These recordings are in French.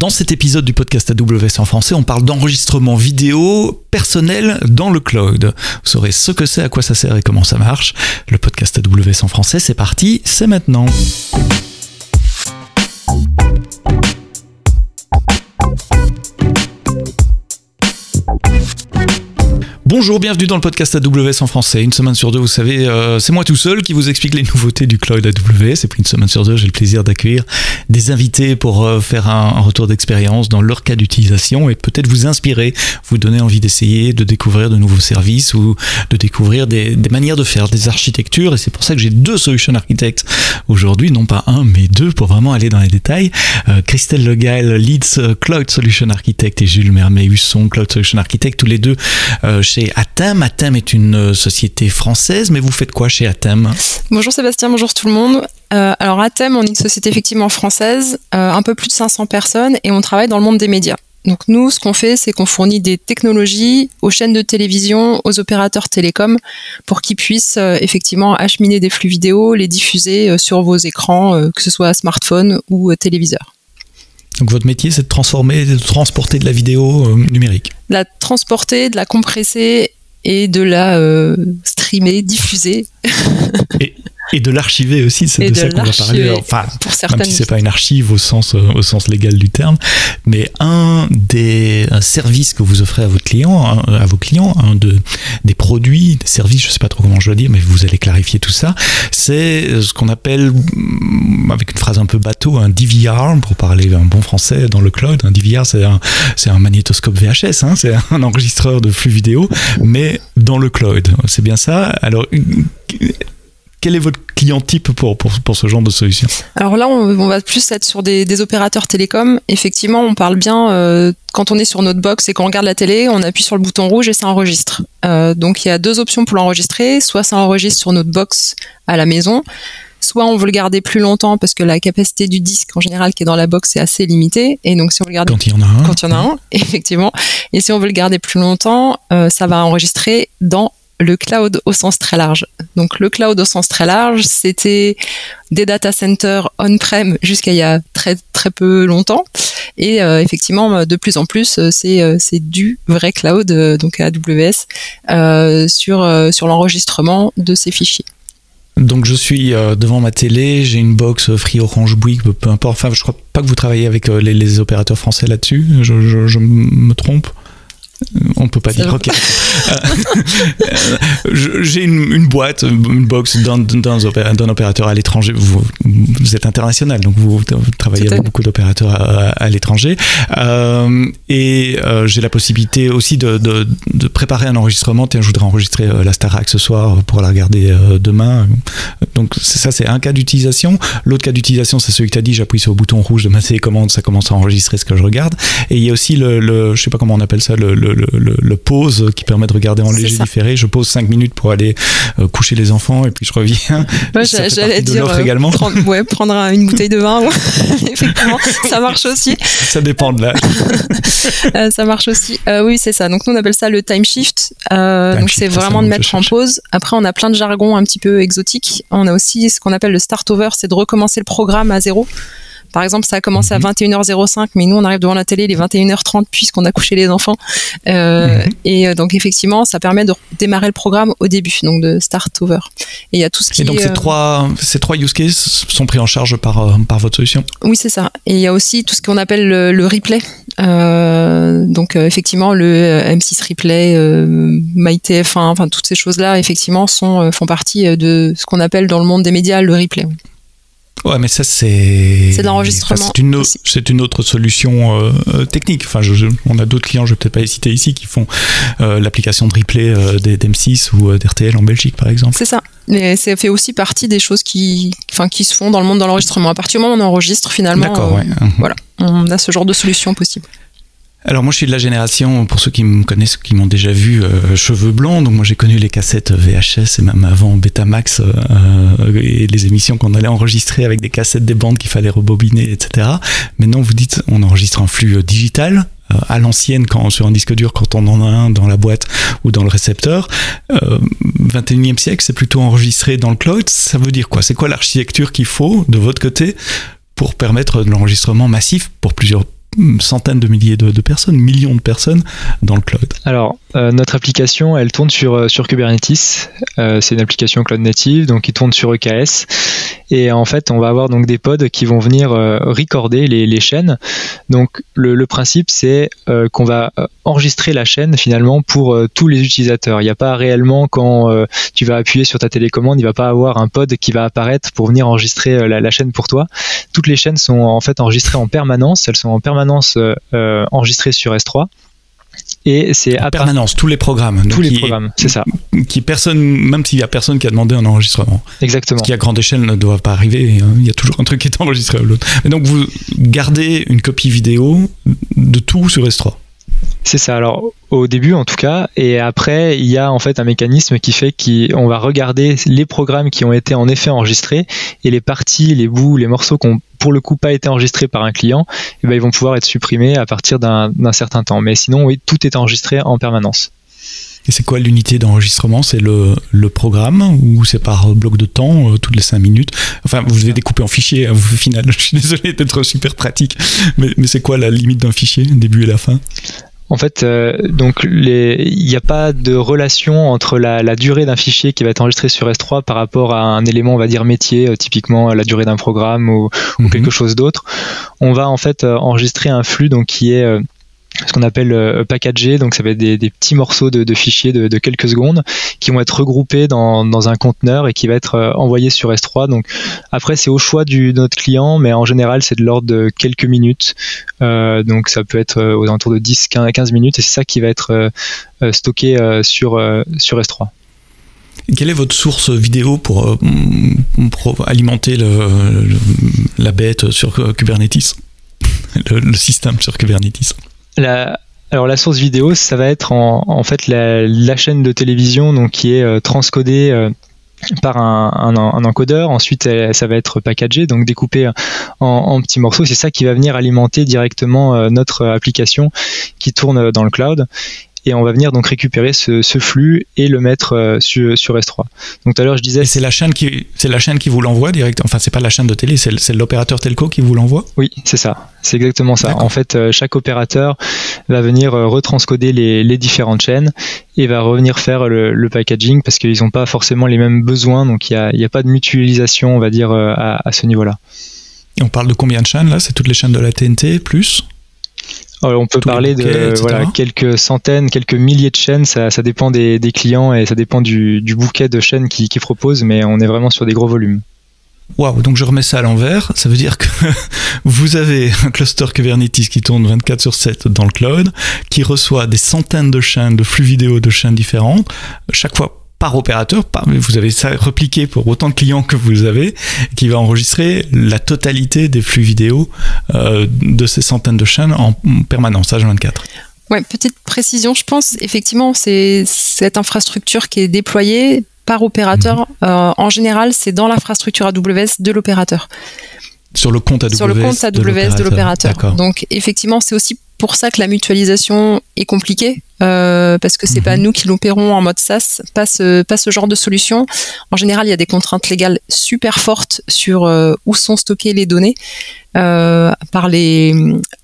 Dans cet épisode du podcast AWS en français, on parle d'enregistrement vidéo personnel dans le cloud. Vous saurez ce que c'est, à quoi ça sert et comment ça marche. Le podcast AWS en français, c'est parti, c'est maintenant. Bonjour, bienvenue dans le podcast AWS en français. Une semaine sur deux, vous savez, euh, c'est moi tout seul qui vous explique les nouveautés du cloud AWS. Et puis une semaine sur deux, j'ai le plaisir d'accueillir des invités pour euh, faire un, retour d'expérience dans leur cas d'utilisation et peut-être vous inspirer, vous donner envie d'essayer de découvrir de nouveaux services ou de découvrir des, manières de faire, des architectures. Et c'est pour ça que j'ai deux solution architectes aujourd'hui, non pas un, mais deux pour vraiment aller dans les détails. Euh, Christelle Legail, Leads Cloud Solution Architect et Jules Mermet Husson, Cloud Solution Architect, tous les deux chez Atem. Atem est une euh, société française, mais vous faites quoi chez Atem Bonjour Sébastien, bonjour tout le monde. Euh, alors Atem, on est une société effectivement française, euh, un peu plus de 500 personnes, et on travaille dans le monde des médias. Donc nous, ce qu'on fait, c'est qu'on fournit des technologies aux chaînes de télévision, aux opérateurs télécoms, pour qu'ils puissent effectivement acheminer des flux vidéo, les diffuser sur vos écrans, que ce soit smartphone ou téléviseur. Donc votre métier, c'est de transformer, de transporter de la vidéo numérique. De la transporter, de la compresser et de la euh, streamer, diffuser. Et de l'archiver aussi, c'est de ça qu'on va parler. Enfin, pour même si c'est pas une archive au sens, euh, au sens légal du terme, mais un des services que vous offrez à votre client, à vos clients, un de, des produits, des services, je sais pas trop comment je dois dire, mais vous allez clarifier tout ça, c'est ce qu'on appelle, mm, avec une phrase un peu bateau, un DVR, pour parler un bon français dans le cloud. Un DVR, c'est un, c'est un magnétoscope VHS, hein, c'est un enregistreur de flux vidéo, mais dans le cloud. C'est bien ça. Alors, quel est votre client type pour, pour, pour ce genre de solution Alors là, on, va plus être sur des, des, opérateurs télécoms. Effectivement, on parle bien euh, quand on est sur notre box et qu'on regarde la télé, on appuie sur le bouton rouge et ça enregistre. Euh, donc il y a deux options pour l'enregistrer. Soit ça enregistre sur notre box à la maison, soit on veut le garder plus longtemps parce que la capacité du disque en général qui est dans la box est assez limitée et donc si on le garder quand il y en a un quand il y en a un effectivement et si on veut le garder plus longtemps euh, ça va enregistrer dans le cloud au sens très large. Donc le cloud au sens très large, c'était des data centers on-prem jusqu'à il y a très très peu longtemps. Et euh, effectivement, de plus en plus, euh, c'est euh, du vrai cloud, donc AWS, sur l'enregistrement de ces fichiers. Donc je suis devant ma télé, j'ai une box Free Orange Bouygues, peu importe. Enfin, je crois pas que vous travaillez avec les, opérateurs français là-dessus. je, me trompe on peut pas dire. Ok. J'ai une, boîte, une box d'un opérateur à l'étranger. Vous, êtes international, donc vous, travaillez avec beaucoup d'opérateurs à, l'étranger. Euh, et euh, j'ai la possibilité aussi de, préparer un enregistrement. Tiens, je voudrais enregistrer euh, la Starac ce soir pour la regarder demain. Donc ça, c'est un cas d'utilisation. L'autre cas d'utilisation, c'est celui que tu as dit. J'appuie sur le bouton rouge de ma télécommande, ça commence à enregistrer ce que je regarde. Et il y a aussi le, le je sais pas comment on appelle ça, le le, pause qui permet de regarder en léger différé. Je pose 5 minutes pour aller euh, coucher les enfants et puis je reviens. J'allais dire euh, également. Prendre, ouais, prendre une bouteille de vin. Effectivement, ça marche aussi. Ça dépend de l'âge. Euh, ça marche aussi. oui, c'est ça. Donc nous on appelle ça le time shift. donc c'est vraiment de mettre en pause. Après on a plein de jargons un petit peu exotiques. On a aussi ce qu'on appelle le start over, c'est de recommencer le programme à zéro. Par exemple, ça a commencé à 21h05, mhm. mais nous, on arrive devant la télé, il est 21h30 puisqu'on a couché les enfants. Euh, mhm. Et euh, donc, effectivement, ça permet de démarrer le programme au début, donc de start over. Et il y a tout ce qui Et donc, ces, euh, trois, ces trois use cases sont pris en charge par, par votre solution? Oui, c'est ça. Et il y a aussi tout ce qu'on appelle le, replay. donc, effectivement, le M6 Replay, MyTF1, enfin, toutes ces choses-là, effectivement, sont, font partie de ce qu'on appelle dans le monde des médias le replay. Ouais, mais ça, c'est. C'est de l'enregistrement. c'est, une, c'est une autre solution euh, euh, technique. Enfin, je, on a d'autres clients, je vais peut-être pas les citer ici, qui font euh, l'application de replay d'M6 ou d'RTL en Belgique, par exemple. C'est ça. Mais ça fait aussi partie des choses qui, enfin, qui se font dans le monde de l'enregistrement. À partir du moment où on enregistre, finalement, D'accord, ouais. voilà, on a ce genre de solution possible. Alors moi je suis de la génération, pour ceux qui me connaissent, qui m'ont déjà vu, euh, cheveux blancs, donc moi j'ai connu les cassettes VHS et même avant Betamax euh, euh, et les émissions qu'on allait enregistrer avec des cassettes des bandes qu'il fallait rebobiner, etc. Maintenant vous dites on enregistre en flux digital, à l'ancienne quand sur un disque dur quand on en a un dans la boîte ou dans le récepteur. 21e siècle, c'est plutôt enregistré dans le cloud. Ça veut dire quoi? C'est quoi l'architecture qu'il faut de votre côté pour permettre de l'enregistrement massif pour plusieurs centaines de milliers de, personnes, millions de personnes dans le cloud Alors, euh, notre application, elle tourne sur, euh, Kubernetes. Euh, c'est une application cloud native, donc qui tourne sur EKS. Et en fait, on va avoir donc des pods qui vont venir recorder les, chaînes. Donc, le, principe, c'est qu'on va enregistrer la chaîne finalement pour tous les utilisateurs. Il n'y a pas réellement, quand tu vas appuyer sur ta télécommande, il va pas avoir un pod qui va apparaître pour venir enregistrer la, la chaîne pour toi. Toutes les chaînes sont en fait enregistrées en permanence. Elles sont en permanence permanence euh, enregistrée sur S3. Et c'est à permanence, tous les programmes. Tous les programmes, c'est ça. Qui personne, même s'il y a personne qui a demandé un enregistrement. Exactement. Ce qui à grande échelle ne doit pas arriver. Hein. Il y a toujours un truc qui est enregistré à l'autre. Et donc vous gardez une copie vidéo de tout sur S3. C'est ça. Alors au début en tout cas, et après il y a en fait un mécanisme qui fait qu'on va regarder les programmes qui ont été en effet enregistrés et les parties, les bouts, les morceaux qui ont pour le coup pas été enregistrés par un client, et eh ben, ils vont pouvoir être supprimés à partir d'un certain temps. Mais sinon oui, tout est enregistré en permanence. Et c'est quoi l'unité d'enregistrement? C'est le, programme ou c'est par bloc de temps, euh, toutes les 5 minutes? Enfin, vous devez découper en fichier hein, au final. Je suis désolé d'être super pratique, mais c'est quoi la limite d'un fichier, début et la fin? En fait, euh, donc il n'y a pas de relation entre la, durée d'un fichier qui va être enregistré sur S3 par rapport à un élément, on va dire métier, euh, typiquement la durée d'un programme ou, mhm. quelque chose d'autre. On va en fait euh, enregistrer un flux donc qui est ce qu'on appelle euh, packagé, donc ça va être des, petits morceaux de, fichiers de, quelques secondes qui vont être regroupés dans, un conteneur et qui va être euh, envoyé sur S3. Donc après c'est au choix du, de notre client, mais en général c'est de l'ordre de quelques minutes. Euh, donc ça peut être aux alentours de 10 15 minutes et c'est ça qui va être stocké sur, sur S3. Quelle est votre source vidéo pour, alimenter la bête sur Kubernetes? Le système sur Kubernetes la source vidéo, ça va être en, fait la, chaîne de télévision donc qui est euh, transcodée euh, par un, encodeur. Ensuite, ça va être packagé, donc découpé en, petits morceaux. C'est ça qui va venir alimenter directement euh, notre application qui tourne dans le cloud et on va venir donc récupérer ce, flux et le mettre euh, sur, sur, S3. Donc tout à l'heure je disais. c'est la chaîne qui c'est la chaîne qui vous l'envoie direct. Enfin c'est pas la chaîne de télé, c'est l'opérateur telco qui vous l'envoie? Oui c'est ça, c'est exactement ça. En fait euh, chaque opérateur va venir euh, retranscoder les, les différentes chaînes et va revenir faire le, packaging parce qu'ils n'ont pas forcément les mêmes besoins, donc il n'y a, y a, pas de mutualisation on va dire à, à ce niveau-là. On parle de combien de chaînes là? C'est toutes les chaînes de la TNT plus? On peut parler de voilà, quelques centaines, quelques milliers de chaînes, ça, dépend des, clients et ça dépend du, bouquet de chaînes qu'ils qui proposent, mais on est vraiment sur des gros volumes. Waouh, donc je remets ça à l'envers, ça veut dire que vous avez un cluster Kubernetes qui tourne 24 sur 7 dans le cloud, qui reçoit des centaines de chaînes, de flux vidéo de chaînes différentes, chaque fois par opérateur, vous avez ça repliqué pour autant de clients que vous avez, qui va enregistrer la totalité des flux vidéo euh, de ces centaines de chaînes en permanence, H24. Ouais, petite précision, je pense, effectivement, c'est cette infrastructure qui est déployée par opérateur. Mhm. Euh, en général, c'est dans l'infrastructure AWS de l'opérateur. Sur le compte AWS, Sur le compte AWS de l'opérateur. Donc, effectivement, c'est aussi pour ça que la mutualisation est compliquée euh, parce que c'est pas mhm. nous qui l'opérons en mode SaaS, pas ce, pas ce genre de solution. En général, il y a des contraintes légales super fortes sur euh, où sont stockées les données euh, par les,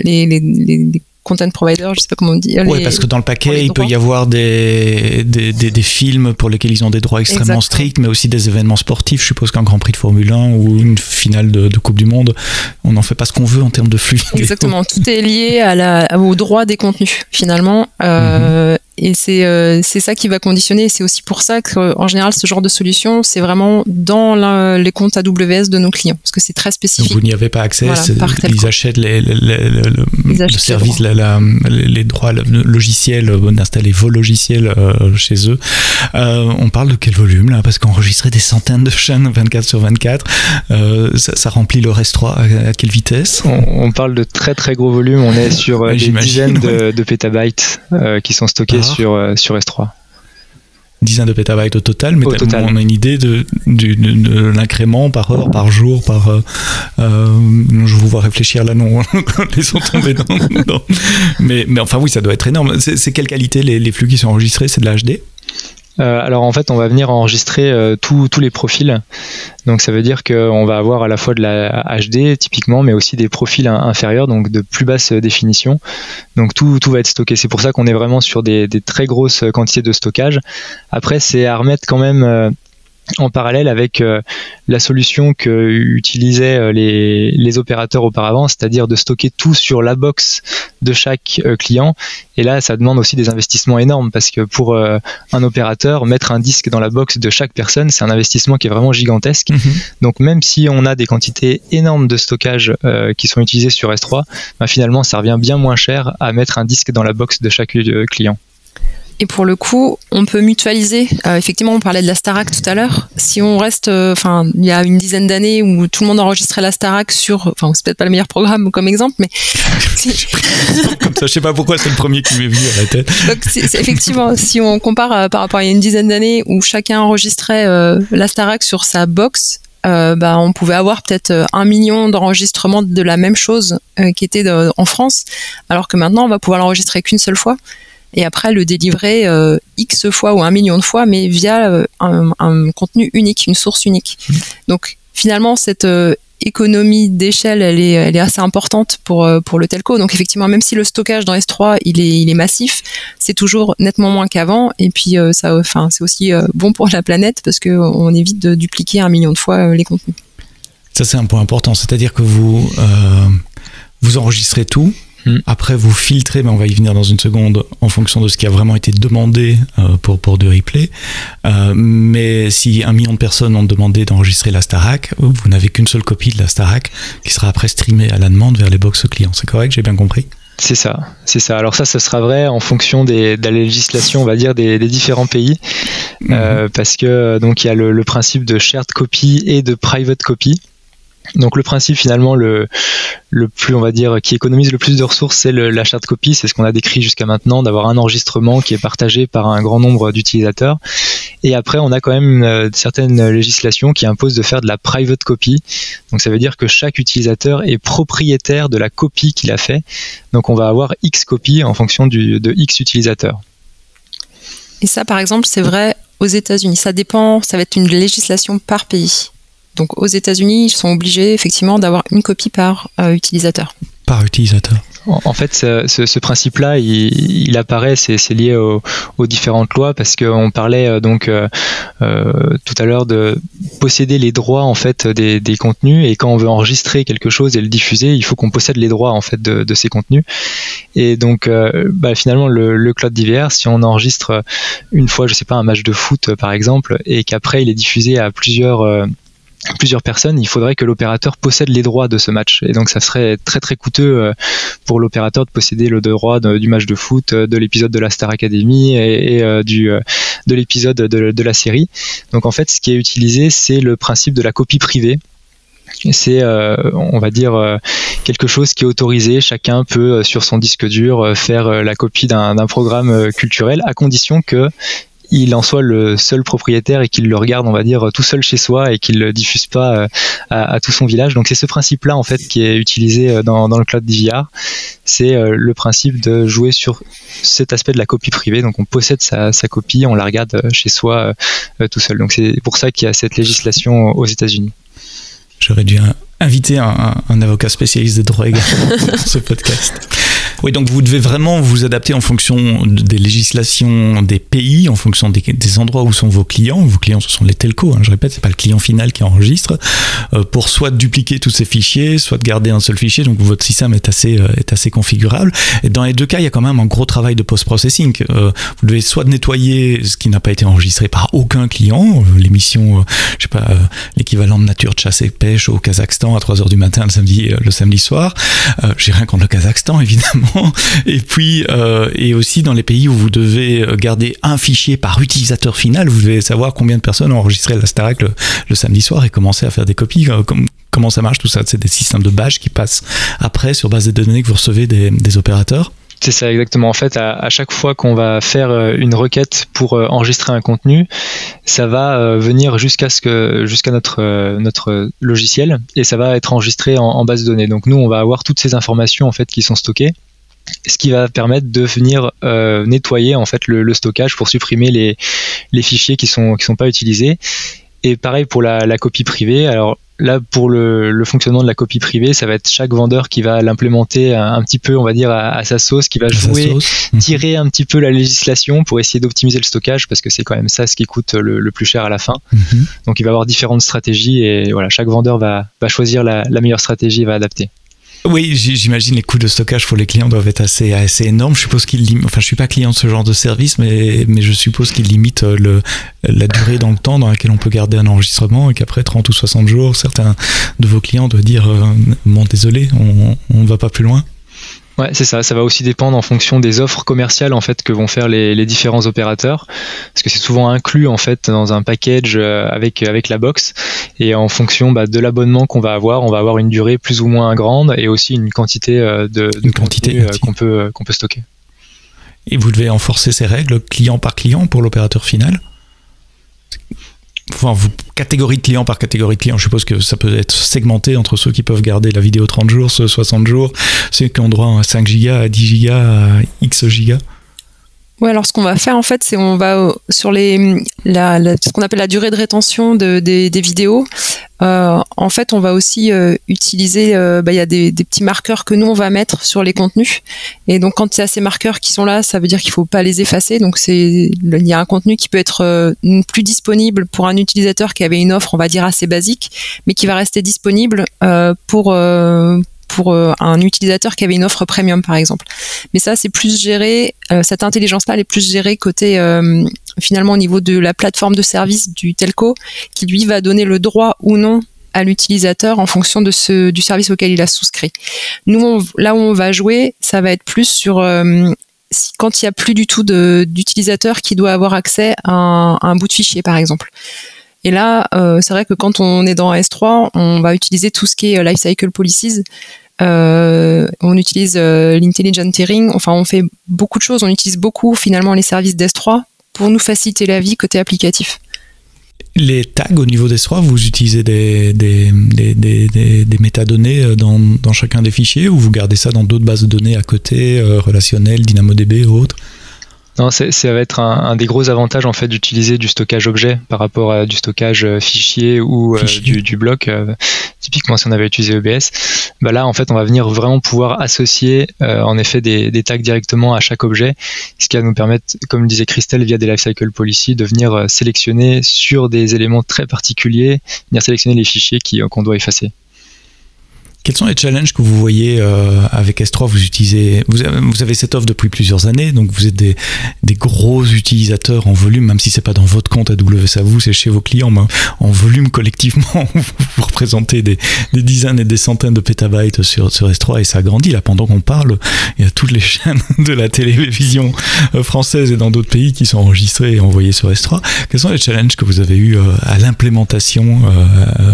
les, les content provider, je sais pas comment on dit. Oui, parce que dans le paquet, il peut y avoir des, des, des, films pour lesquels ils ont des droits extrêmement stricts, mais aussi des événements sportifs. Je suppose qu'un Grand Prix de Formule 1 ou une finale de, Coupe du Monde, on n'en fait pas ce qu'on veut en termes de flux. Exactement, tout est lié à la, au droit des contenus, finalement. Euh, mhm et c'est euh, c'est ça qui va conditionner. C'est aussi pour ça qu'en général, ce genre de solution, c'est vraiment dans les comptes AWS de nos clients, parce que c'est très spécifique. Donc vous n'y avez pas accès. ils achètent les, le service, les droits logiciels d'installer vos logiciels euh, chez eux. Euh, on parle de quel volume là? Parce qu'enregistrer des centaines de chaînes 24 sur 24, ça, remplit le REST3 à, quelle vitesse? On, parle de très très gros volumes. On est sur des dizaines de, de pétabytes qui sont stockés sur, euh, sur S3 dizaines de pétabytes au total, mais on a une idée de, l'incrément par heure, par jour, par. Euh, euh, je vous vois réfléchir là, non, laissons tomber. Mais, mais enfin, oui, ça doit être énorme. C'est quelle qualité les, flux qui sont enregistrés? C'est de l'HD euh, alors en fait, on va venir enregistrer euh, tous les profils. Donc ça veut dire qu'on va avoir à la fois de la HD typiquement, mais aussi des profils inférieurs, donc de plus basse définition. Donc tout, tout va être stocké. C'est pour ça qu'on est vraiment sur des, des, très grosses quantités de stockage. Après, c'est à remettre quand même euh, en parallèle avec euh, la solution que utilisaient euh, les, les, opérateurs auparavant, c'est-à-dire de stocker tout sur la box de chaque euh, client. Et là, ça demande aussi des investissements énormes parce que pour un opérateur, mettre un disque dans la box de chaque personne, c'est un investissement qui est vraiment gigantesque. Mhm. Donc même si on a des quantités énormes de stockage qui sont utilisées sur S3, bah, finalement, ça revient bien moins cher à mettre un disque dans la box de chaque client. Et pour le coup, on peut mutualiser. Euh, effectivement, on parlait de la Starac tout à l'heure. Si on reste, euh, enfin, il y a une dizaine d'années où tout le monde enregistrait la Starac sur, enfin, c'est peut-être pas le meilleur programme comme exemple, mais comme ça, je sais pas pourquoi c'est le premier qui m'est venu à la tête. Donc, effectivement, si on compare euh, par rapport à il y a une dizaine d'années où chacun enregistrait la Starac sur sa box, bah, on pouvait avoir peut-être un million d'enregistrements de la même chose qui était en France, alors que maintenant on va pouvoir l'enregistrer qu'une seule fois et après le délivrer euh, X fois ou un million de fois, mais via euh, un, contenu unique, une source unique. Mmh. Donc finalement, cette euh, économie d'échelle, elle est, elle est assez importante pour, pour le telco. Donc effectivement, même si le stockage dans S3, il est, il est massif, c'est toujours nettement moins qu'avant. Et puis, ça, enfin, c'est aussi bon pour la planète parce qu'on évite de dupliquer un million de fois les contenus. Ça, c'est un point important. C'est-à-dire que vous, vous enregistrez tout, Hmm. Après, vous filtrez, mais on va y venir dans une seconde, en fonction de ce qui a vraiment été demandé euh, pour, pour du replay. Euh, mais si un million de personnes ont demandé d'enregistrer la Starac, vous n'avez qu'une seule copie de la Starac qui sera après streamée à la demande vers les box clients. C'est correct, j'ai bien compris? C'est ça, c'est ça. Alors ça, ce sera vrai en fonction des, de la législation, on va dire, des, différents pays, euh, mhm. parce que donc il y a le, le, principe de shared copy et de private copy. Donc le principe finalement le, le plus on va dire qui économise le plus de ressources c'est l'achat de copie, c'est ce qu'on a décrit jusqu'à maintenant d'avoir un enregistrement qui est partagé par un grand nombre d'utilisateurs. Et après on a quand même une, certaines législations qui imposent de faire de la private copy. Donc ça veut dire que chaque utilisateur est propriétaire de la copie qu'il a fait. Donc on va avoir X copies en fonction du, de X utilisateurs. Et ça par exemple c'est vrai aux États-Unis. Ça dépend, ça va être une législation par pays. Donc aux États-Unis, ils sont obligés effectivement d'avoir une copie par euh, utilisateur. Par utilisateur. En fait, ce, principe-là, il, apparaît, c'est lié aux, différentes lois parce qu'on parlait euh, donc euh, tout à l'heure de posséder les droits en fait des, contenus et quand on veut enregistrer quelque chose et le diffuser, il faut qu'on possède les droits en fait de, ces contenus. Et donc, bah, finalement, le, le cloud DVR, si on enregistre une fois, je sais pas, un match de foot par exemple, et qu'après il est diffusé à plusieurs plusieurs personnes, il faudrait que l'opérateur possède les droits de ce match. Et donc ça serait très très coûteux euh, pour l'opérateur de posséder le droit du match de foot, euh, de l'épisode de la Star Academy et, euh, de l'épisode de, de, la série. Donc en fait, ce qui est utilisé, c'est le principe de la copie privée. C'est, on va dire, quelque chose qui est autorisé. Chacun peut, sur son disque dur, faire la copie d'un programme culturel, à condition que il en soit le seul propriétaire et qu'il le regarde, on va dire, tout seul chez soi et qu'il le diffuse pas euh, à, tout son village. Donc c'est ce principe-là en fait qui est utilisé euh, dans, le cloud DVR. C'est euh, le principe de jouer sur cet aspect de la copie privée. Donc on possède sa, copie, on la regarde chez soi tout seul. Donc c'est pour ça qu'il y a cette législation aux États-Unis. J'aurais dû inviter un, avocat spécialiste droits également dans ce podcast. Oui, donc vous devez vraiment vous adapter en fonction des législations des pays, en fonction des, endroits où sont vos clients. Vos clients, ce sont les telcos, hein, je répète, c'est pas le client final qui enregistre, euh, pour soit dupliquer tous ces fichiers, soit de garder un seul fichier. Donc votre système est assez, euh, est assez configurable. Et dans les deux cas, il y a quand même un gros travail de post-processing. Euh, vous devez soit nettoyer ce qui n'a pas été enregistré par aucun client, l'émission, je sais pas, l'équivalent de nature de chasse et pêche au Kazakhstan à 3h du matin le samedi, le samedi soir. J'ai rien contre le Kazakhstan, évidemment et puis, euh, et aussi dans les pays où vous devez garder un fichier par utilisateur final, vous devez savoir combien de personnes ont enregistré la Starac le, samedi soir et commencer à faire des copies. Euh, comment ça marche tout ça? C'est des systèmes de badge qui passent après sur base des données que vous recevez des, opérateurs? C'est ça exactement. En fait, à, chaque fois qu'on va faire euh, une requête pour enregistrer un contenu, ça va venir jusqu'à ce que jusqu'à notre notre logiciel et ça va être enregistré en, en, base de données. Donc nous, on va avoir toutes ces informations en fait qui sont stockées ce qui va permettre de venir euh, nettoyer en fait le, stockage pour supprimer les, les fichiers qui sont qui sont pas utilisés. Et pareil pour la, la copie privée. Alors Là, pour le, le, fonctionnement de la copie privée, ça va être chaque vendeur qui va l'implémenter un, petit peu, on va dire, à, sa sauce, qui va jouer, tirer un petit peu la législation pour essayer d'optimiser le stockage, parce que c'est quand même ça ce qui coûte le, plus cher à la fin. Mhm. Donc, il va avoir différentes stratégies et voilà, chaque vendeur va, va choisir la, la meilleure stratégie et va adapter. Oui, j'imagine les coûts de stockage pour les clients doivent être assez, assez énormes. Je suppose qu'ils enfin, je suis pas client de ce genre de service, mais, mais je suppose qu'ils limitent euh, le, la durée dans le temps dans laquelle on peut garder un enregistrement et qu'après 30 ou 60 jours, certains de vos clients doivent dire, euh, bon, désolé, on ne va pas plus loin. Ouais, c'est ça. Ça va aussi dépendre en fonction des offres commerciales en fait que vont faire les, les différents opérateurs, parce que c'est souvent inclus en fait dans un package euh, avec avec la box. Et en fonction bah, de l'abonnement qu'on va avoir, on va avoir une durée plus ou moins grande et aussi une quantité euh, de, quantité euh, qu'on peut qu'on peut stocker. Et vous devez enforcer ces règles client par client pour l'opérateur final? Enfin, vous, catégorie de clients par catégorie de clients, je suppose que ça peut être segmenté entre ceux qui peuvent garder la vidéo 30 jours, ceux 60 jours, ceux qui ont droit à 5 gigas, à 10 gigas, à X gigas. Ouais, alors ce qu'on va faire en fait, c'est on va sur les la, ce qu'on appelle la durée de rétention de, des, des vidéos. Euh, en fait, on va aussi euh, utiliser, euh, bah, il y a des, des, petits marqueurs que nous on va mettre sur les contenus. Et donc quand il y a ces marqueurs qui sont là, ça veut dire qu'il faut pas les effacer. Donc c'est il y a un contenu qui peut être euh, plus disponible pour un utilisateur qui avait une offre, on va dire assez basique, mais qui va rester disponible pour pour euh, un utilisateur qui avait une offre premium par exemple. Mais ça c'est plus géré, euh, cette intelligence là elle est plus gérée côté euh, finalement au niveau de la plateforme de service du telco qui lui va donner le droit ou non à l'utilisateur en fonction de ce du service auquel il a souscrit. Nous là où on va jouer, ça va être plus sur quand il y a plus du tout d'utilisateur qui doit avoir accès à un bout de fichier par exemple. Et là, euh, c'est vrai que quand on est dans S3, on va utiliser tout ce qui est euh, lifecycle policies. Euh, on utilise l'intelligent tiering. Enfin, on fait beaucoup de choses. On utilise beaucoup finalement les services d'S3 pour nous faciliter la vie côté applicatif. Les tags au niveau d'S3, vous utilisez des, des, métadonnées dans, chacun des fichiers ou vous gardez ça dans d'autres bases de données à côté, relationnelles, DynamoDB ou autres non, ça va être un, des gros avantages en fait d'utiliser du stockage objet par rapport à du stockage euh, fichier ou euh, du, bloc. Euh, typiquement, si on avait utilisé EBS, bah là en fait on va venir vraiment pouvoir associer en effet des, des, tags directement à chaque objet, ce qui va nous permettre, comme le disait Christelle, via des lifecycle policy, de venir sélectionner sur des éléments très particuliers, venir sélectionner les fichiers qu'on doit effacer. Quels sont les challenges que vous voyez euh, avec S3 Vous utilisez, vous avez, cette offre depuis plusieurs années, donc vous êtes des, gros utilisateurs en volume, même si c'est pas dans votre compte AWS à vous, c'est chez vos clients, mais en volume collectivement, vous représentez des, dizaines et des centaines de pétabytes sur, sur S3 et ça grandit. Là, pendant qu'on parle, il y a toutes les chaînes de la télévision euh, française et dans d'autres pays qui sont enregistrées et envoyées sur S3. Quels sont les challenges que vous avez eu euh, à l'implémentation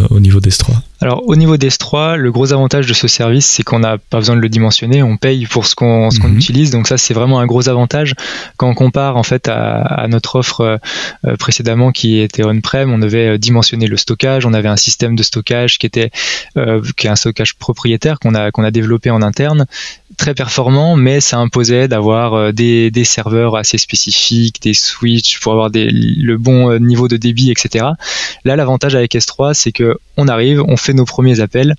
au niveau d'S3 alors au niveau d'S3, le gros avantage de ce service, c'est qu'on n'a pas besoin de le dimensionner, on paye pour ce qu'on mhm. utilise, donc ça c'est vraiment un gros avantage. Quand on compare en fait à, notre offre euh, euh, précédemment qui était on-prem, on devait euh, dimensionner le stockage, on avait un système de stockage qui était qui est un stockage propriétaire qu'on a qu'on a développé en interne, très performant, mais ça imposait d'avoir des, des, serveurs assez spécifiques, des switches pour avoir le bon niveau de débit, etc. Là, l'avantage avec S3, c'est que on arrive, on fait nos premiers appels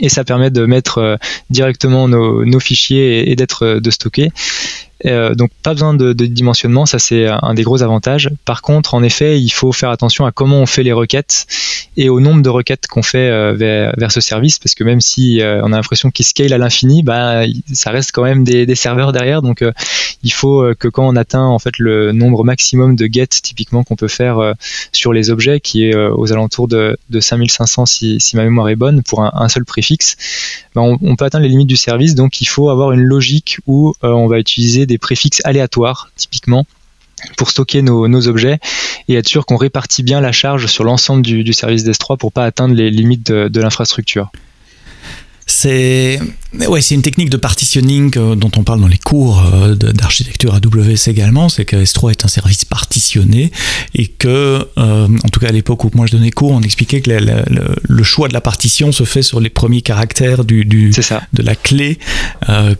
et ça permet de mettre euh, directement nos, fichiers et, d'être euh, de stocker. Euh, donc pas besoin de, dimensionnement, ça c'est un des gros avantages. Par contre, en effet, il faut faire attention à comment on fait les requêtes et au nombre de requêtes qu'on fait euh, vers, ce service, parce que même si euh, on a l'impression qu'il scale à l'infini, bah, ça reste quand même des, serveurs derrière. Donc il faut que quand on atteint en fait le nombre maximum de get typiquement qu'on peut faire sur les objets, qui est aux alentours de, 5500 si, ma mémoire est bonne pour un, seul préfixe, bah, on, peut atteindre les limites du service. Donc il faut avoir une logique où on va utiliser des préfixes aléatoires, typiquement, pour stocker nos, objets et être sûr qu'on répartit bien la charge sur l'ensemble du, service DS3 pour pas atteindre les limites de l'infrastructure. C'est ouais, c'est une technique de partitioning euh, dont on parle dans les cours euh, d'architecture AWS également, c'est que S3 est un service partitionné et que, euh, en tout cas à l'époque où moi je donnais cours, on expliquait que le, choix de la partition se fait sur les premiers caractères du, du de la clé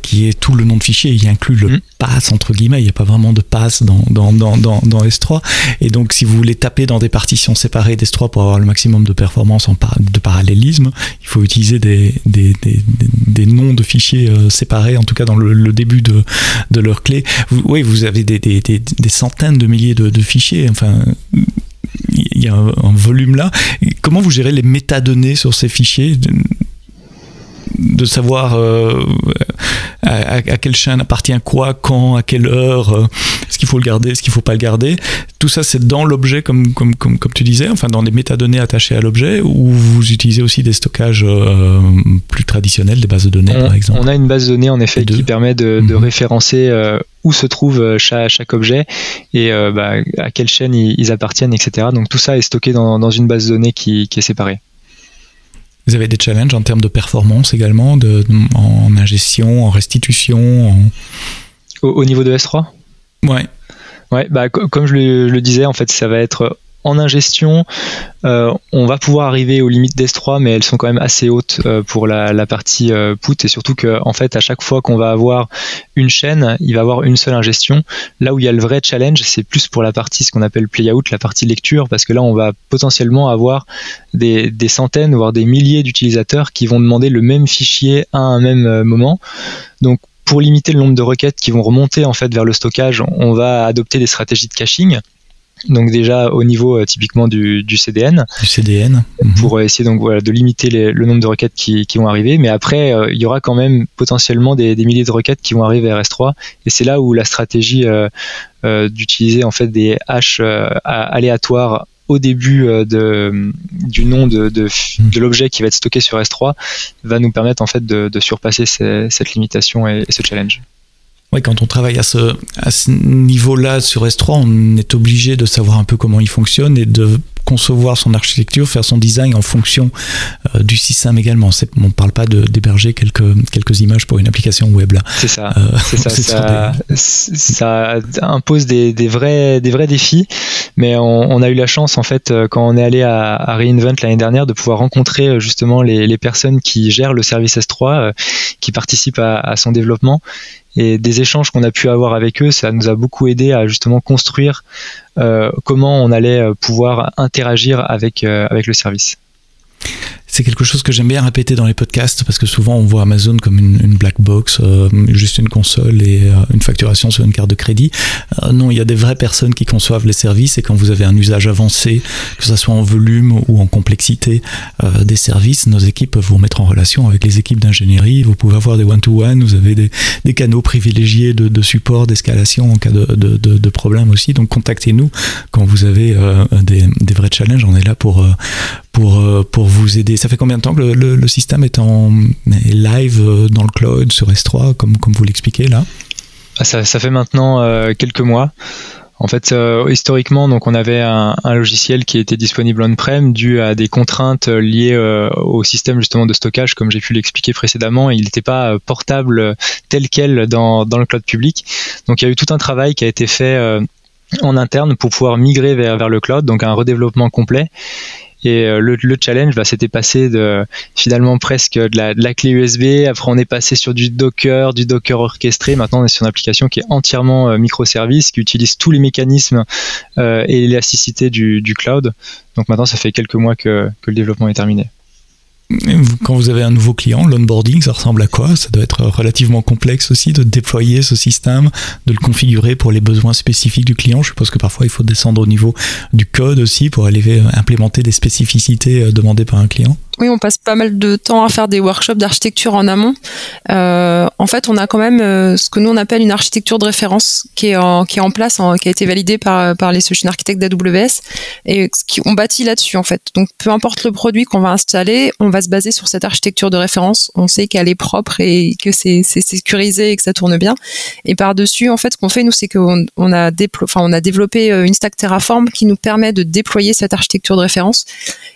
qui est tout le nom de fichier, il inclut le mmh passe entre guillemets, il n'y a pas vraiment de passe dans, dans, dans, dans, S3. Et donc, si vous voulez taper dans des partitions séparées d'S3 pour avoir le maximum de performance en de parallélisme, il faut utiliser des, des, des, des noms de fichiers euh, séparés, en tout cas dans le, début de, de leur clé. oui, vous avez des, centaines de milliers de fichiers. Enfin, il y a un, volume là. Comment vous gérez les métadonnées sur ces fichiers? De savoir euh, à, quelle chaîne appartient quoi, quand, à quelle heure, euh, est-ce qu'il faut le garder, est-ce qu'il faut pas le garder. Tout ça, c'est dans l'objet, comme, comme, comme, comme, tu disais, enfin dans les métadonnées attachées à l'objet, ou vous utilisez aussi des stockages euh, plus traditionnels, des bases de données, par exemple On a une base de données, en effet, qui permet de, de mhm. référencer où se trouve chaque, chaque objet et bah, à quelle chaîne ils, appartiennent, etc. Donc tout ça est stocké dans, dans une base de données qui, qui est séparée. Vous avez des challenges en termes de performance également, de, en ingestion, en restitution Au, niveau de S3 Ouais. Ouais, bah, comme je le, disais, en fait, ça va être en ingestion, euh, on va pouvoir arriver aux limites d'S3, mais elles sont quand même assez hautes euh, pour la, partie euh, put, et surtout que en fait, à chaque fois qu'on va avoir une chaîne, il va avoir une seule ingestion. Là où il y a le vrai challenge, c'est plus pour la partie ce qu'on appelle playout, la partie lecture, parce que là, on va potentiellement avoir des, des centaines, voire des milliers d'utilisateurs qui vont demander le même fichier à un même moment. Donc pour limiter le nombre de requêtes qui vont remonter en fait vers le stockage, on va adopter des stratégies de caching. Donc déjà au niveau euh, typiquement du, CDN. Du CDN. Mhm. Pour essayer donc voilà de limiter le nombre de requêtes qui, vont arriver. Mais après euh, il y aura quand même potentiellement des, milliers de requêtes qui vont arriver à RS3 et c'est là où la stratégie euh, d'utiliser en fait des hashes aléatoires au début de, du nom de, de, mhm. de l'objet qui va être stocké sur S3 va nous permettre en fait de, surpasser cette limitation et ce challenge. Quand on travaille à ce, à ce niveau-là sur S3, on est obligé de savoir un peu comment il fonctionne et de concevoir son architecture, faire son design en fonction euh, du système également. On ne parle pas d'héberger quelques, quelques images pour une application web là. C'est ça. Euh, ça, ça, impose des, des, vrais, des vrais défis, mais on, a eu la chance en fait euh, quand on est allé à, à Reinvent l'année dernière de pouvoir rencontrer justement les, les, personnes qui gèrent le service S3, qui participent à, à son développement et des échanges qu'on a pu avoir avec eux, ça nous a beaucoup aidé à justement construire euh, comment on allait euh, pouvoir interagir avec, euh, avec le service c'est quelque chose que j'aime bien répéter dans les podcasts parce que souvent on voit Amazon comme une, black box, euh, juste une console et euh, une facturation sur une carte de crédit. Euh, non, il y a des vraies personnes qui conçoivent les services et quand vous avez un usage avancé, que ce soit en volume ou en complexité des services, nos équipes peuvent vous mettre en relation avec les équipes d'ingénierie. Vous pouvez avoir des one-to-one, vous avez des, canaux privilégiés de, support, d'escalation en cas de, problème aussi. Donc contactez-nous quand vous avez des, des, vrais challenges. On est là pour, pour, pour vous aider ça fait combien de temps que le, système est en live euh, dans le cloud sur S3, comme, vous l'expliquez là? Ah, ça, fait maintenant euh, quelques mois. En fait, euh, historiquement, donc on avait un, logiciel qui était disponible on-prem dû à des contraintes liées au système justement de stockage, comme j'ai pu l'expliquer précédemment. Il n'était pas portable tel quel dans, le cloud public. Donc il y a eu tout un travail qui a été fait en interne pour pouvoir migrer vers le cloud, donc un redéveloppement complet. Et euh, le, challenge, bah, c'était passé de finalement presque de la, clé USB. Après, on est passé sur du Docker, du Docker orchestré. Maintenant, on est sur une application qui est entièrement euh, microservice, qui utilise tous les mécanismes euh, et l'élasticité du, cloud. Donc maintenant, ça fait quelques mois que le développement est terminé. Quand vous avez un nouveau client, l'onboarding, ça ressemble à quoi? Ça doit être relativement complexe aussi de déployer ce système, de le configurer pour les besoins spécifiques du client. Je suppose que parfois il faut descendre au niveau du code aussi pour aller implémenter des spécificités euh, demandées par un client. Oui, on passe pas mal de temps à faire des workshops d'architecture en amont. Euh, en fait, on a quand même euh, ce que nous on appelle une architecture de référence qui est en, place, qui a été validée par, les solutions architectes d'AWS et qui, on bâtit là-dessus en fait. Donc, peu importe le produit qu'on va installer, on va se baser sur cette architecture de référence. On sait qu'elle est propre et que c'est sécurisé et que ça tourne bien. Et par-dessus, en fait, ce qu'on fait nous, c'est qu'on on a, développé euh, une stack Terraform qui nous permet de déployer cette architecture de référence.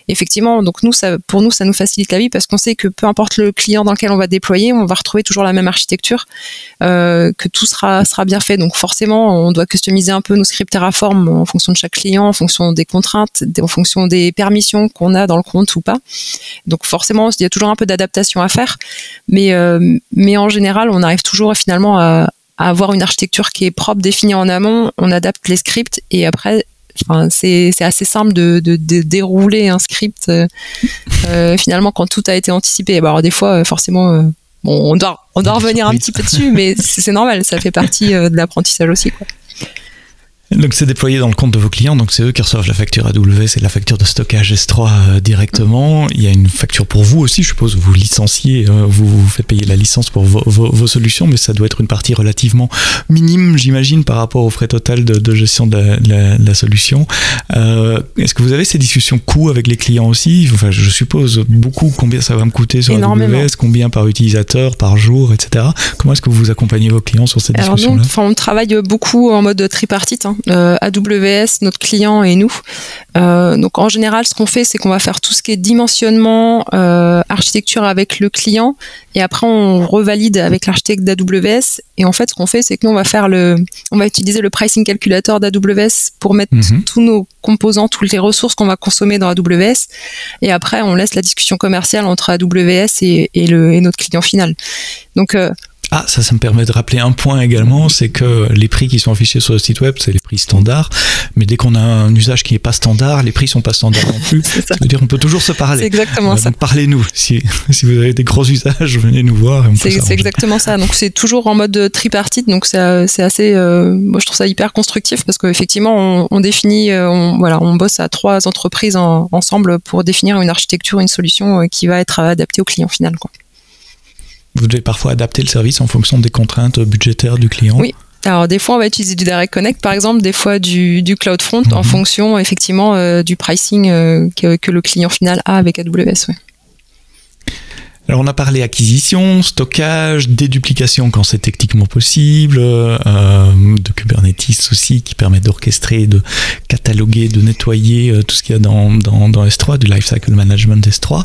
Effectivement, donc nous, pour nous, ça nous facilite la vie parce qu'on sait que peu importe le client dans lequel on va déployer, on va retrouver toujours la même architecture, euh, que tout sera, sera bien fait. Donc forcément, on doit customiser un peu nos scripts Terraform en fonction de chaque client, en fonction des contraintes, en fonction des permissions qu'on a dans le compte ou pas. Donc forcément, il y a toujours un peu d'adaptation à faire, mais, euh, mais en général, on arrive toujours finalement à, avoir une architecture qui est propre, définie en amont, on adapte les scripts et après Enfin, c'est assez simple de, de, dérouler un script euh, finalement quand tout a été anticipé. Alors des fois, forcément, bon, on doit, on doit revenir un petit peu dessus, mais c'est normal, ça fait partie de l'apprentissage aussi. Quoi. Donc c'est déployé dans le compte de vos clients, donc c'est eux qui reçoivent la facture AWS, c'est la facture de stockage S3 euh, directement. Il y a une facture pour vous aussi, je suppose, vous licenciez, euh, vous, vous faites payer la licence pour vos, vos, solutions, mais ça doit être une partie relativement minime, j'imagine, par rapport au frais total de, de gestion de la, la, solution. Euh, Est-ce que vous avez ces discussions coûts avec les clients aussi? Enfin, je suppose beaucoup combien ça va me coûter sur AWS, combien par utilisateur, par jour, etc. Comment est-ce que vous accompagnez vos clients sur cette discussion-là On travaille beaucoup en mode tripartite. Hein. Euh, AWS, notre client et nous. Euh, donc en général, ce qu'on fait, c'est qu'on va faire tout ce qui est dimensionnement, euh, architecture avec le client, et après on revalide avec l'architecte d'AWS. Et en fait, ce qu'on fait, c'est que nous on va faire le, on va utiliser le pricing calculator d'AWS pour mettre mhm. tous nos composants, toutes les ressources qu'on va consommer dans AWS. Et après, on laisse la discussion commerciale entre AWS et, le, et notre client final. Donc ah, ça, ça me permet de rappeler un point également, c'est que les prix qui sont affichés sur le site web, c'est les prix standards. Mais dès qu'on a un usage qui n'est pas standard, les prix sont pas standards non plus. ça. veut dire on peut toujours se parler. C'est exactement euh, ça. parlez-nous. Si, si, vous avez des gros usages, venez nous voir. C'est exactement ça. Donc c'est toujours en mode tripartite. Donc c'est assez. Euh, moi je trouve ça hyper constructif parce qu'effectivement on, on, définit, euh, on, voilà, on bosse à trois entreprises ensemble pour définir une architecture, une solution qui va être adaptée au client final. Quoi. Vous devez parfois adapter le service en fonction des contraintes budgétaires du client. Oui. Alors des fois on va utiliser du Direct Connect par exemple, des fois du, du CloudFront en mhm. fonction effectivement euh, du pricing euh, que, que, le client final a avec AWS. Alors on a parlé acquisition, stockage, déduplication quand c'est techniquement possible, euh, de Kubernetes aussi qui permet d'orchestrer, de cataloguer, de nettoyer euh, tout ce qu'il y a dans, dans, dans, S3, du lifecycle management S3.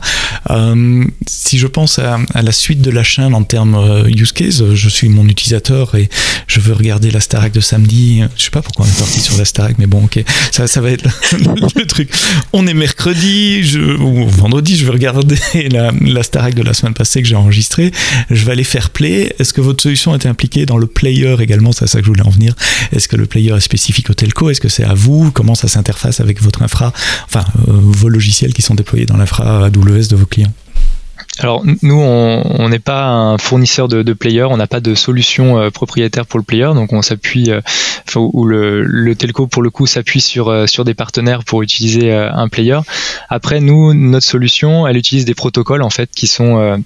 Euh, si je pense à, la suite de la chaîne en termes use case, je suis mon utilisateur et je veux regarder la Starac de samedi. Je sais pas pourquoi on est parti sur la Starac, mais bon, ok, ça, ça va être le, truc. On est mercredi, je, ou vendredi, je veux regarder la, la Starac de la semaine passée que j'ai enregistré, je vais aller faire play. Est-ce que votre solution est impliquée dans le player également? C'est à ça que je voulais en venir. Est-ce que le player est spécifique au telco? Est-ce que c'est à vous? Comment ça s'interface avec votre infra? Enfin, euh, vos logiciels qui sont déployés dans l'infra AWS de vos clients? Alors nous, on n'est pas un fournisseur de, de player, on n'a pas de solution euh, propriétaire pour le player, donc on s'appuie, euh, ou le, le, telco pour le coup s'appuie sur euh, sur des partenaires pour utiliser un player. Après, nous, notre solution, elle utilise des protocoles en fait qui sont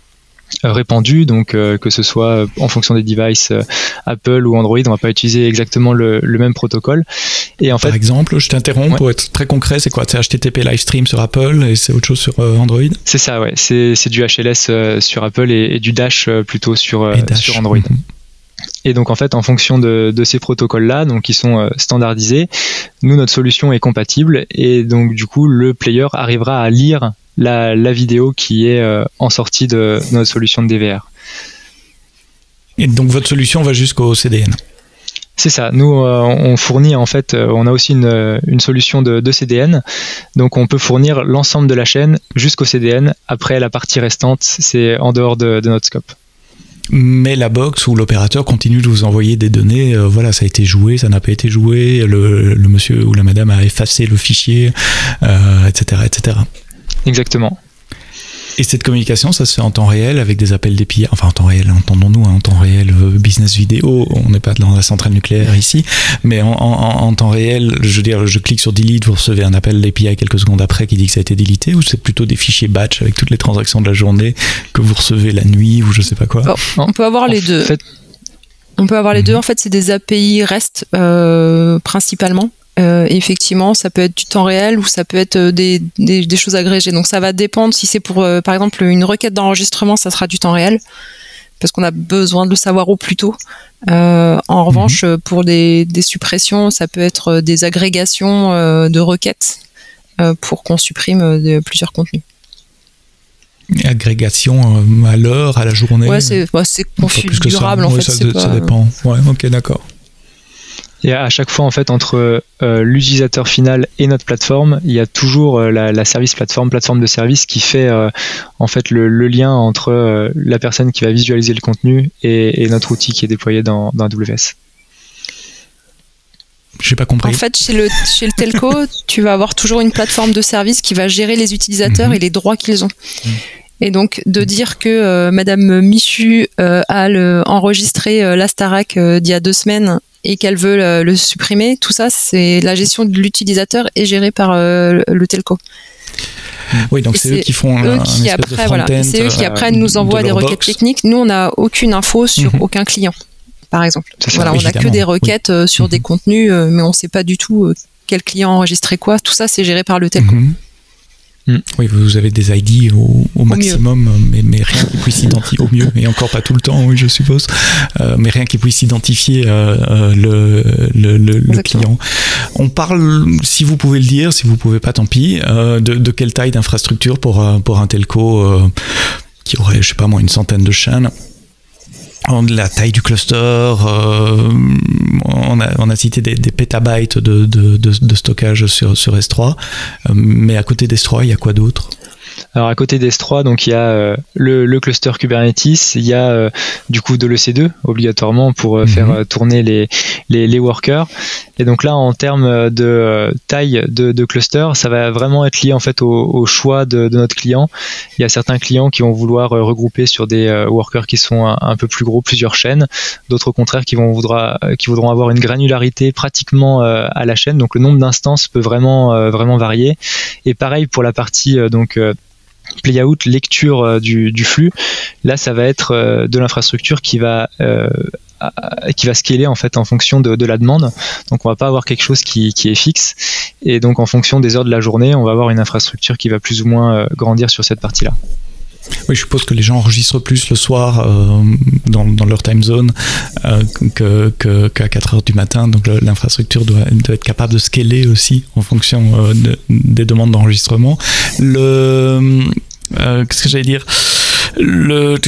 répandu, donc euh, que ce soit euh, en fonction des devices Apple ou Android, on va pas utiliser exactement le, même protocole. Et en Par exemple, je t'interromps pour être très concret, c'est quoi? C'est HTTP Livestream sur Apple et c'est autre chose sur Android? C'est ça, ouais. C'est du HLS sur Apple et, du Dash plutôt sur, sur Android. Mhm. Et donc en fait, en fonction de, de ces protocoles-là, donc qui sont standardisés, nous notre solution est compatible et donc du coup le player arrivera à lire la, vidéo qui est euh, en sortie de, notre solution de DVR. Et donc votre solution va jusqu'au CDN c'est ça. Nous, euh, on fournit en fait, euh, on a aussi une, solution de, CDN. Donc, on peut fournir l'ensemble de la chaîne jusqu'au CDN. Après, la partie restante, c'est en dehors de, notre scope. Mais la box ou l'opérateur continue de vous envoyer des données. voilà, ça a été joué, ça n'a pas été joué. Le, monsieur ou la madame a effacé le fichier, etc., etc. Exactement. Et cette communication, ça se fait en temps réel avec des appels d'API, enfin en temps réel, entendons-nous, hein, en temps réel, euh, business vidéo, on n'est pas dans la centrale nucléaire ici, mais en, temps réel, je veux dire, je clique sur delete, vous recevez un appel d'API quelques secondes après qui dit que ça a été délité, ou c'est plutôt des fichiers batch avec toutes les transactions de la journée que vous recevez la nuit ou je sais pas quoi? On peut avoir les deux. On peut avoir les deux. En fait, c'est des API REST euh, principalement. Euh, effectivement, ça peut être du temps réel ou ça peut être euh, des, des, choses agrégées. Donc ça va dépendre. Si c'est pour, euh, par exemple, une requête d'enregistrement, ça sera du temps réel parce qu'on a besoin de le savoir au plus tôt. en mhm. revanche, pour des, des, suppressions, ça peut être des agrégations de requêtes pour qu'on supprime plusieurs contenus. Agrégation à l'heure, à la journée Ouais, c'est bah, configurable en fait. Ça, ça dépend. Ouais, ok, d'accord. Et à chaque fois, en fait, entre euh, l'utilisateur final et notre plateforme, il y a toujours euh, la, service plateforme, plateforme de service qui fait euh, en fait le, lien entre la personne qui va visualiser le contenu et, notre outil qui est déployé dans, dans AWS. J'ai pas compris. En fait, chez le, chez le telco, tu vas avoir toujours une plateforme de service qui va gérer les utilisateurs mhm. et les droits qu'ils ont. Mhm. Et donc de dire que Madame Michu a enregistré l'Astarac d'il y a deux semaines et qu'elle veut le, supprimer, tout ça, c'est la gestion de l'utilisateur est gérée par euh, le telco. Oui, donc c'est eux qui font eux qui après, voilà, c'est eux qui après nous envoient des requêtes techniques. Nous, on n'a aucune info sur mhm. aucun client, par exemple. voilà, on n'a que des requêtes euh, sur des mhm. contenus, euh, mais on ne sait pas du tout quel client enregistrait quoi. Tout ça, c'est géré par le telco. Mhm. Oui, vous avez des ID au, maximum, mais, mais, rien qui puisse identifier au mieux, et encore pas tout le temps, oui, je suppose, euh, mais rien qui puisse identifier euh, euh, le, le, client. On parle, si vous pouvez le dire, si vous pouvez pas, tant pis, de, de, quelle taille d'infrastructure pour, pour un telco qui aurait, je sais pas moi, une centaine de chaînes? La taille du cluster, euh, on, a, on, a, cité des, des pétabytes de, de, de, stockage sur, sur S3, euh, mais à côté d'S3, il y a quoi d'autre? Alors à côté d'S3, donc il y a euh, le, cluster Kubernetes, il y a euh, du coup de l'EC2 obligatoirement pour euh, faire mhm. tourner les, les, workers. Et donc là, en termes de taille de, cluster, ça va vraiment être lié en fait au, choix de, notre client. Il y a certains clients qui vont vouloir regrouper sur des workers qui sont un, peu plus gros, plusieurs chaînes. D'autres au contraire qui vont voudra, qui voudront avoir une granularité pratiquement à la chaîne. Donc le nombre d'instances peut vraiment vraiment varier. Et pareil pour la partie donc playout, lecture euh, du, flux. Là, ça va être euh, de l'infrastructure qui va euh, qui scaler en fait en fonction de, la demande. Donc on va pas avoir quelque chose qui, est fixe. Et donc en fonction des heures de la journée, on va avoir une infrastructure qui va plus ou moins grandir sur cette partie-là. Oui, je suppose que les gens enregistrent plus le soir euh, dans, leur time zone euh, qu'à 4 heures du matin. Donc l'infrastructure doit, être capable de scaler aussi en fonction euh, des demandes d'enregistrement. Le qu'est-ce que j'allais dire? Le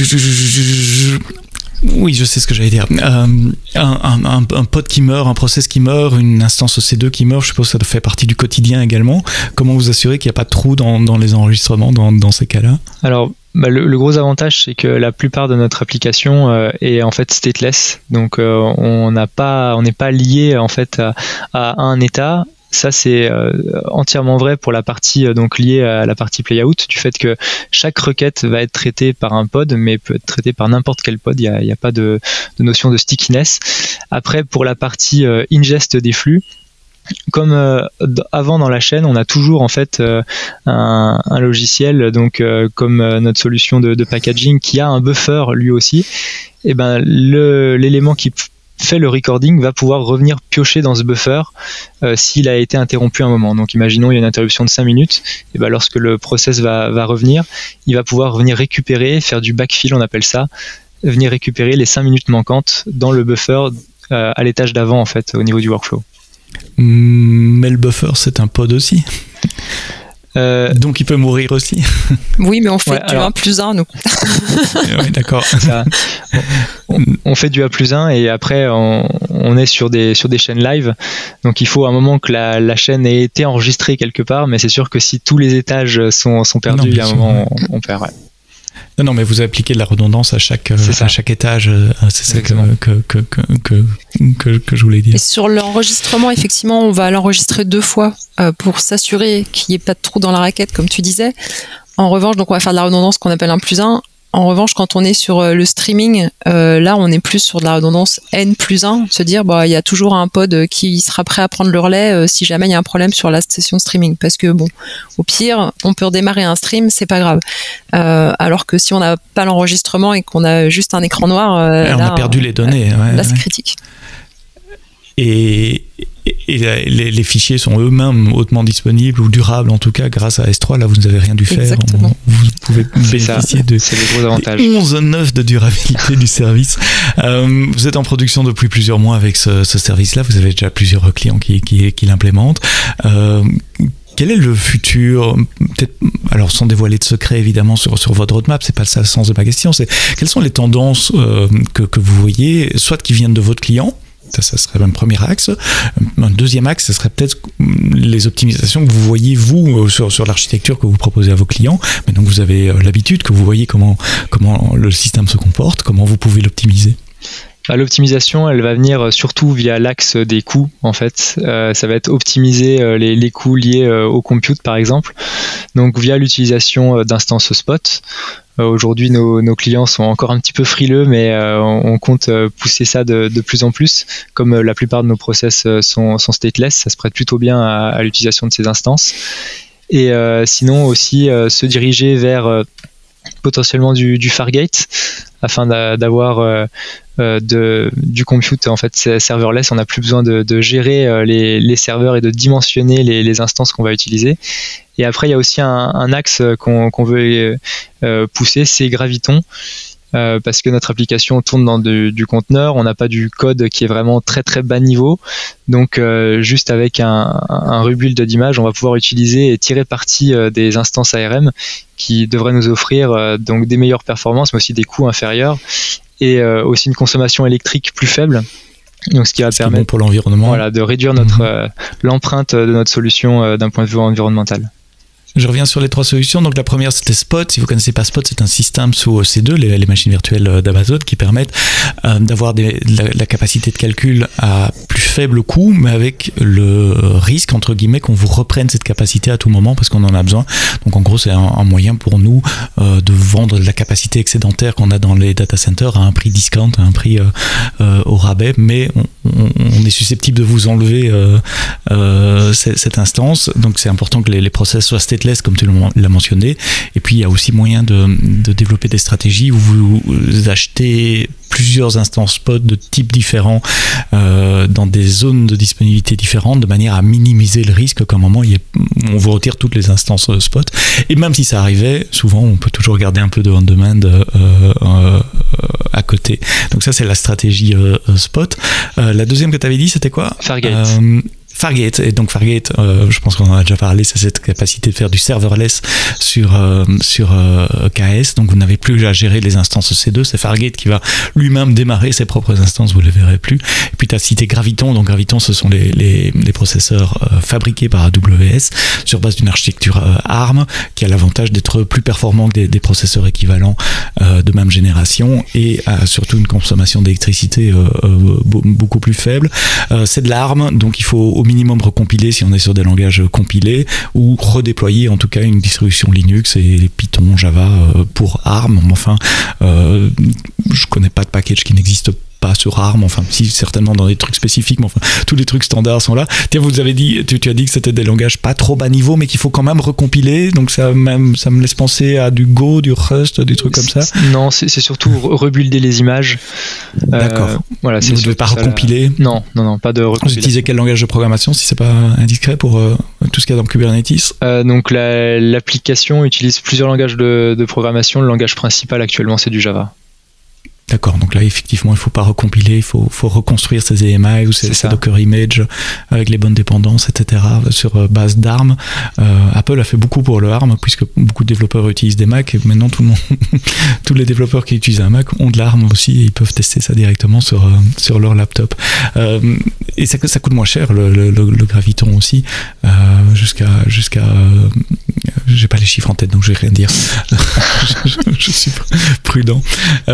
oui, je sais ce que j'allais dire. un, un, qui meurt, un process qui meurt, une instance EC2 qui meurt, je suppose que ça fait partie du quotidien également. Comment vous assurer qu'il n'y a pas de trou dans, les enregistrements dans, dans ces cas-là? Alors, bah, le, gros avantage, c'est que la plupart de notre application euh, est en fait stateless. Donc, euh, on n'a pas, on n'est pas lié en fait à, un état. Ça, c'est euh, entièrement vrai pour la partie donc liée à la partie playout, du fait que chaque requête va être traitée par un pod, mais peut être traitée par n'importe quel pod. Il n'y a, a, pas de, de, notion de stickiness. Après, pour la partie ingest des flux, comme euh, avant dans la chaîne, on a toujours en fait euh, un, logiciel, donc euh, comme notre solution de, packaging, qui a un buffer lui aussi. Et eh ben l'élément qui fait le recording va pouvoir revenir piocher dans ce buffer s'il a été interrompu un moment. Donc imaginons il y a une interruption de 5 minutes, et ben lorsque le process va, va revenir, il va pouvoir revenir récupérer, faire du backfill on appelle ça, venir récupérer les 5 minutes manquantes dans le buffer à l'étage d'avant en fait au niveau du workflow. Mais le buffer, c'est un pod aussi. Euh, Donc il peut mourir aussi. Oui, mais on fait du 1 plus 1, nous. oui, d'accord. On, fait du A plus 1 et après on, est sur des, sur des chaînes live. Donc il faut un moment que la, chaîne ait été enregistrée quelque part, mais c'est sûr que si tous les étages sont, sont perdus, il y a un moment on, on perd. Non, non, mais vous appliquez de la redondance à chaque, à chaque étage. Euh, c'est ça que, que, que, que, que, je voulais dire. Et sur l'enregistrement, effectivement, on va l'enregistrer deux fois euh, pour s'assurer qu'il n'y ait pas de trou dans la raquette, comme tu disais. En revanche, donc on va faire de la redondance qu'on appelle un plus 1. En revanche, quand on est sur euh, le streaming, euh, là, on est plus sur de la redondance N plus 1, se dire, bah, il y a toujours un pod qui sera prêt à prendre le relais euh, si jamais il y a un problème sur la session streaming. Parce que, bon, au pire, on peut redémarrer un stream, c'est pas grave. alors que si on n'a pas l'enregistrement et qu'on a juste un écran noir, on a perdu les données. là, c'est critique. Et, et les, fichiers sont eux-mêmes hautement disponibles ou durables en tout cas grâce à S3 là vous n'avez rien dû faire. Vous pouvez bénéficier de c'est le gros avantage. 11 de durabilité du service. Euh, vous êtes en production depuis plusieurs mois avec ce, service là vous avez déjà plusieurs clients qui, qui, l'implémentent. Euh, quel est le futur alors sans dévoiler de secret évidemment sur, sur votre roadmap, c'est pas ça le sens de ma question, c'est quelles sont les tendances euh, que, que, vous voyez, soit qui viennent de votre client, Ça, serait un premier axe. Un deuxième axe, ce serait peut-être les optimisations que vous voyez, vous, sur, sur l'architecture que vous proposez à vos clients. Mais donc, vous avez l'habitude, que vous voyez comment le système se comporte, comment vous pouvez l'optimiser. Bah, l'optimisation, elle va venir surtout via l'axe des coûts, en fait. Euh, ça va être optimiser euh, les, les, coûts liés euh, au compute, par exemple. Donc, via l'utilisation d'instances spot. Aujourd'hui, nos, nos, clients sont encore un petit peu frileux, mais on, compte pousser ça de, de, plus en plus. Comme la plupart de nos process sont, sont stateless, ça se prête plutôt bien à, à l'utilisation de ces instances. Et sinon aussi se diriger vers potentiellement du, Fargate afin d'avoir euh, euh, du compute en fait serverless. On n'a plus besoin de, gérer euh, les, serveurs et de dimensionner les, instances qu'on va utiliser. Et après, il y a aussi un, un axe qu'on veut pousser, c'est Graviton. Euh, parce que notre application tourne dans du conteneur, on n'a pas du code qui est vraiment très très bas niveau. Donc euh, juste avec un, un rebuild d'image, on va pouvoir utiliser et tirer parti euh, des instances ARM qui devraient nous offrir donc des meilleures performances, mais aussi des coûts inférieurs et aussi une consommation électrique plus faible. Donc, ce qui va permettre pour l'environnement, voilà, de réduire notre mhm. l'empreinte de notre solution d'un point de vue environnemental. Je reviens sur les trois solutions. Donc la première c'était Spot. Si vous connaissez pas Spot, c'est un système sous C2, les, machines virtuelles euh, d'Amazon, qui permettent euh, d'avoir la, capacité de calcul à plus faible coût, mais avec le risque entre guillemets qu'on vous reprenne cette capacité à tout moment parce qu'on en a besoin. Donc en gros c'est un, moyen pour nous euh, de vendre la capacité excédentaire qu'on a dans les data centers à un prix discount, à un prix euh, euh au rabais, mais on, on, est susceptible de vous enlever euh, cette instance. Donc c'est important que les, process soient state comme tu l'as mentionné. Et puis, il y a aussi moyen de développer des stratégies où vous achetez plusieurs instances spot de types différents euh, dans des zones de disponibilité différentes de manière à minimiser le risque qu'à un moment il on vous retire toutes les instances euh, spot. Et même si ça arrivait souvent on peut toujours garder un peu de on-demand euh, euh, à côté. Donc ça c'est la stratégie spot. La deuxième que tu avais dit c'était quoi? Fargate Fargate. Et donc Fargate, euh, je pense qu'on en a déjà parlé, c'est cette capacité de faire du serverless sur, euh, sur euh, KS. Donc vous n'avez plus à gérer les instances C2. C'est Fargate qui va lui-même démarrer ses propres instances, vous ne les verrez plus. Et puis tu as cité Graviton. Donc Graviton, ce sont les, les, les processeurs euh, fabriqués par AWS sur base d'une architecture euh, ARM qui a l'avantage d'être plus performant que des, des processeurs équivalents euh, de même génération et a surtout une consommation d'électricité beaucoup plus faible. c'est de l'ARM, donc il faut au minimum recompiler si on est sur des langages compilés ou redéployer en tout cas une distribution Linux et Python, Java euh, pour ARM. Enfin, euh, je connais pas de package qui n'existe pas sur ARM, enfin si certainement dans des trucs spécifiques, mais enfin tous les trucs standards sont là. Tiens, vous avez dit, tu, tu as dit que c'était des langages pas trop bas niveau, mais qu'il faut quand même recompiler, donc ça même ça me laisse penser à du Go, du Rust, des trucs comme ça. Non, c'est surtout rebuilder les images. D'accord. Euh, voilà, vous ne devez pas recompiler. Non, non, non, pas de. Vous utilisez quel langage de programmation, si c'est pas indiscret pour euh, tout ce qu'il y a dans Kubernetes? Euh, Donc l'application utilise plusieurs langages de, de programmation. Le langage principal actuellement, c'est du Java. D'accord, donc là effectivement il ne faut pas recompiler, il faut, faut reconstruire ces EMI ou ces, ces, Docker Image avec les bonnes dépendances, etc. sur euh, base d'ARM. Euh, Apple a fait beaucoup pour le ARM puisque beaucoup de développeurs utilisent des Mac et maintenant tout le monde, tous les développeurs qui utilisent un Mac ont de l'ARM aussi et ils peuvent tester ça directement sur, euh, sur leur laptop. Euh, et ça, ça coûte moins cher le, le, le Graviton aussi, euh, jusqu'à jusqu'à euh, j'ai pas les chiffres en tête donc je vais rien dire. je, je, suis prudent,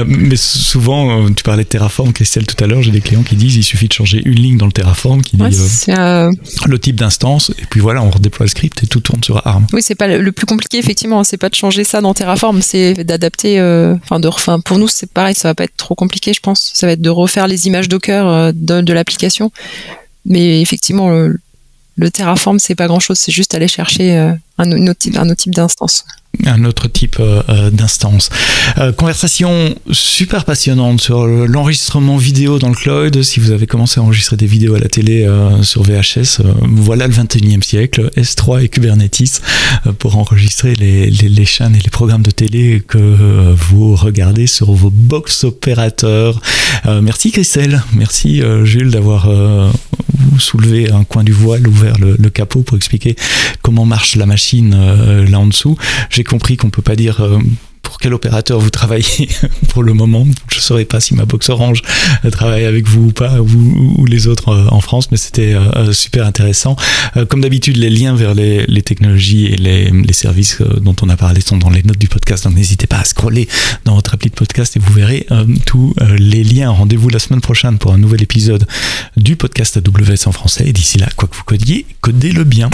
mais souvent, euh, tu parlais de Terraform, Christelle, tout à l'heure, j'ai des clients qui disent il suffit de changer une ligne dans le Terraform qui ouais, dit euh, le type d'instance, et puis voilà, on redéploie le script et tout tourne sur ARM. Oui, c'est pas le plus compliqué, effectivement, c'est pas de changer ça dans Terraform, c'est d'adapter, euh, enfin, de, enfin, pour nous, c'est pareil, ça va pas être trop compliqué, je pense. Ça va être de refaire les images Docker de, de l'application. Mais effectivement, le, le Terraform, c'est pas grand chose, c'est juste aller chercher un, autre type, d'instance un autre type euh, d'instance. Euh, conversation super passionnante sur l'enregistrement vidéo dans le cloud. Si vous avez commencé à enregistrer des vidéos à la télé euh, sur VHS, euh, voilà le 21e siècle, S3 et Kubernetes euh, pour enregistrer les, les, chaînes et les programmes de télé que euh, vous regardez sur vos box opérateurs. merci Christelle, merci Jules d'avoir soulevé un coin du voile, ouvert le, le, capot pour expliquer comment marche la machine là en dessous. J'ai compris qu'on peut pas dire pour quel opérateur vous travaillez pour le moment. Je ne saurais pas si ma box Orange travaille avec vous ou pas, ou, ou les autres en France, mais c'était super intéressant. comme d'habitude, les liens vers les, technologies et les, les, services dont on a parlé sont dans les notes du podcast, donc n'hésitez pas à scroller dans votre appli de podcast et vous verrez tous les liens. Rendez-vous la semaine prochaine pour un nouvel épisode du podcast AWS en français. Et d'ici là, quoi que vous codiez, codez-le bien.